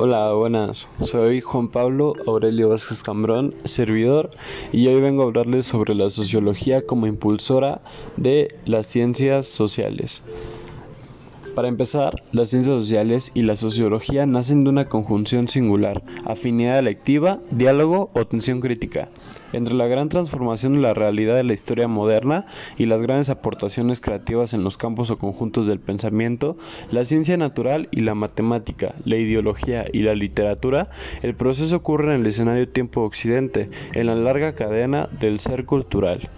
Hola, buenas. Soy Juan Pablo Aurelio Vázquez Cambrón, servidor, y hoy vengo a hablarles sobre la sociología como impulsora de las ciencias sociales. Para empezar, las ciencias sociales y la sociología nacen de una conjunción singular, afinidad electiva, diálogo o tensión crítica, entre la gran transformación de la realidad de la historia moderna y las grandes aportaciones creativas en los campos o conjuntos del pensamiento, la ciencia natural y la matemática, la ideología y la literatura, el proceso ocurre en el escenario tiempo-occidente, en la larga cadena del ser cultural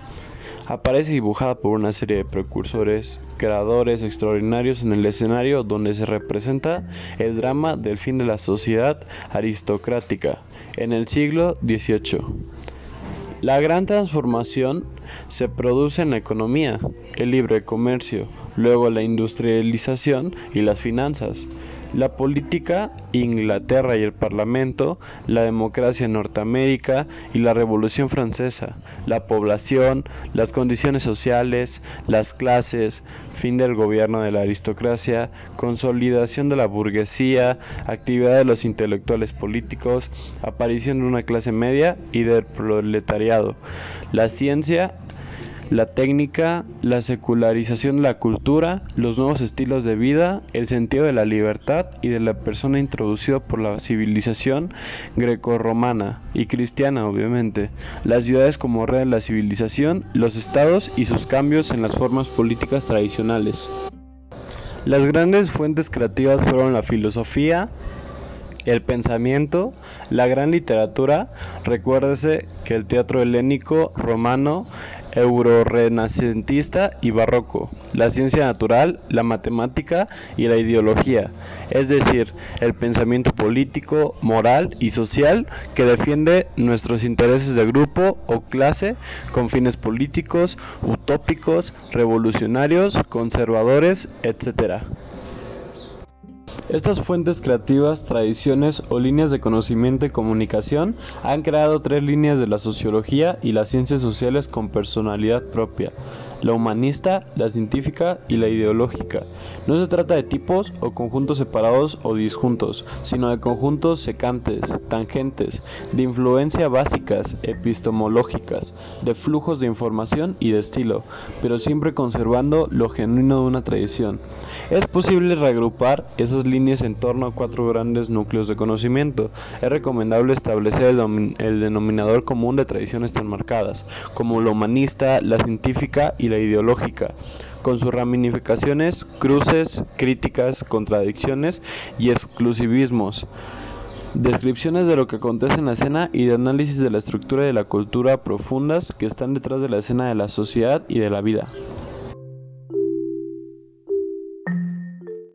aparece dibujada por una serie de precursores, creadores extraordinarios en el escenario donde se representa el drama del fin de la sociedad aristocrática en el siglo XVIII. La gran transformación se produce en la economía, el libre comercio, luego la industrialización y las finanzas. La política, Inglaterra y el Parlamento, la democracia en Norteamérica y la Revolución Francesa, la población, las condiciones sociales, las clases, fin del gobierno de la aristocracia, consolidación de la burguesía, actividad de los intelectuales políticos, aparición de una clase media y del proletariado. La ciencia la técnica, la secularización de la cultura, los nuevos estilos de vida, el sentido de la libertad y de la persona introducido por la civilización grecorromana y cristiana obviamente, las ciudades como red de la civilización, los estados y sus cambios en las formas políticas tradicionales. Las grandes fuentes creativas fueron la filosofía, el pensamiento, la gran literatura, recuérdese que el teatro helénico, romano, eurorenacentista y barroco, la ciencia natural, la matemática y la ideología, es decir, el pensamiento político, moral y social que defiende nuestros intereses de grupo o clase con fines políticos, utópicos, revolucionarios, conservadores, etc. Estas fuentes creativas, tradiciones o líneas de conocimiento y comunicación han creado tres líneas de la sociología y las ciencias sociales con personalidad propia la humanista, la científica y la ideológica. No se trata de tipos o conjuntos separados o disjuntos, sino de conjuntos secantes, tangentes, de influencia básicas, epistemológicas, de flujos de información y de estilo, pero siempre conservando lo genuino de una tradición. Es posible reagrupar esas líneas en torno a cuatro grandes núcleos de conocimiento. Es recomendable establecer el, el denominador común de tradiciones tan marcadas, como la humanista, la científica y ideológica, con sus ramificaciones, cruces, críticas, contradicciones y exclusivismos, descripciones de lo que acontece en la escena y de análisis de la estructura y de la cultura profundas que están detrás de la escena de la sociedad y de la vida.